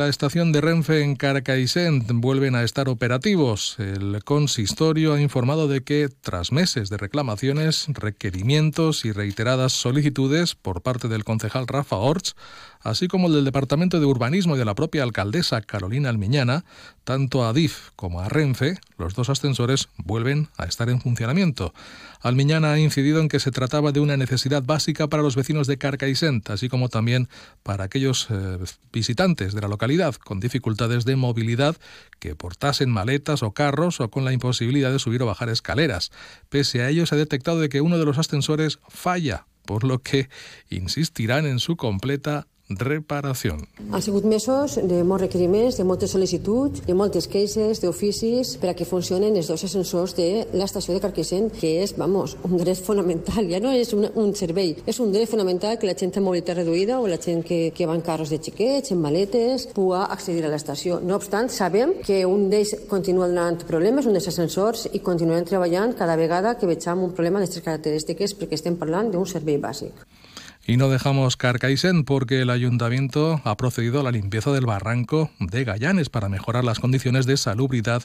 La estación de Renfe en Carcaixent vuelven a estar operativos. El consistorio ha informado de que, tras meses de reclamaciones, requerimientos y reiteradas solicitudes por parte del concejal Rafa Orts, así como el del Departamento de Urbanismo y de la propia alcaldesa Carolina Almiñana, tanto a DIF como a Renfe, los dos ascensores vuelven a estar en funcionamiento. Almiñana ha incidido en que se trataba de una necesidad básica para los vecinos de Carcaixent, así como también para aquellos eh, visitantes de la localidad con dificultades de movilidad que portasen maletas o carros o con la imposibilidad de subir o bajar escaleras. Pese a ello, se ha detectado de que uno de los ascensores falla, por lo que insistirán en su completa reparació. Han sigut mesos de molts requeriments, de moltes sol·licituds, de moltes queixes, d'oficis, per a que funcionen els dos ascensors de l'estació de Carquissent, que és, vamos, un dret fonamental. Ja no és un, un servei, és un dret fonamental que la gent amb mobilitat reduïda o la gent que, que va en carros de xiquets, en maletes, pugui accedir a l'estació. No obstant, sabem que un d'ells continua donant problemes, un dels ascensors, i continuem treballant cada vegada que vegem un problema d'aquestes característiques perquè estem parlant d'un servei bàsic. Y no dejamos Carcaisen porque el ayuntamiento ha procedido a la limpieza del barranco de Gallanes para mejorar las condiciones de salubridad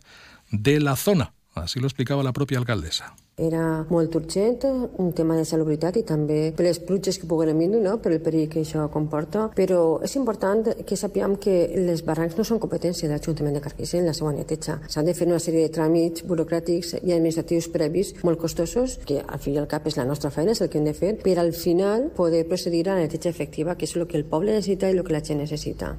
de la zona. Así lo explicaba la propia alcaldesa. Era molt urgent, un tema de salubritat i també per les pluges que puguen venir, no? per el perill que això comporta, però és important que sapiguem que les barrancs no són competència de l'Ajuntament de Carquissent, la seva neteja. S'han de fer una sèrie de tràmits burocràtics i administratius previs molt costosos, que al fi i al cap és la nostra feina, és el que hem de fer, per al final poder procedir a la neteja efectiva, que és el que el poble necessita i el que la gent necessita.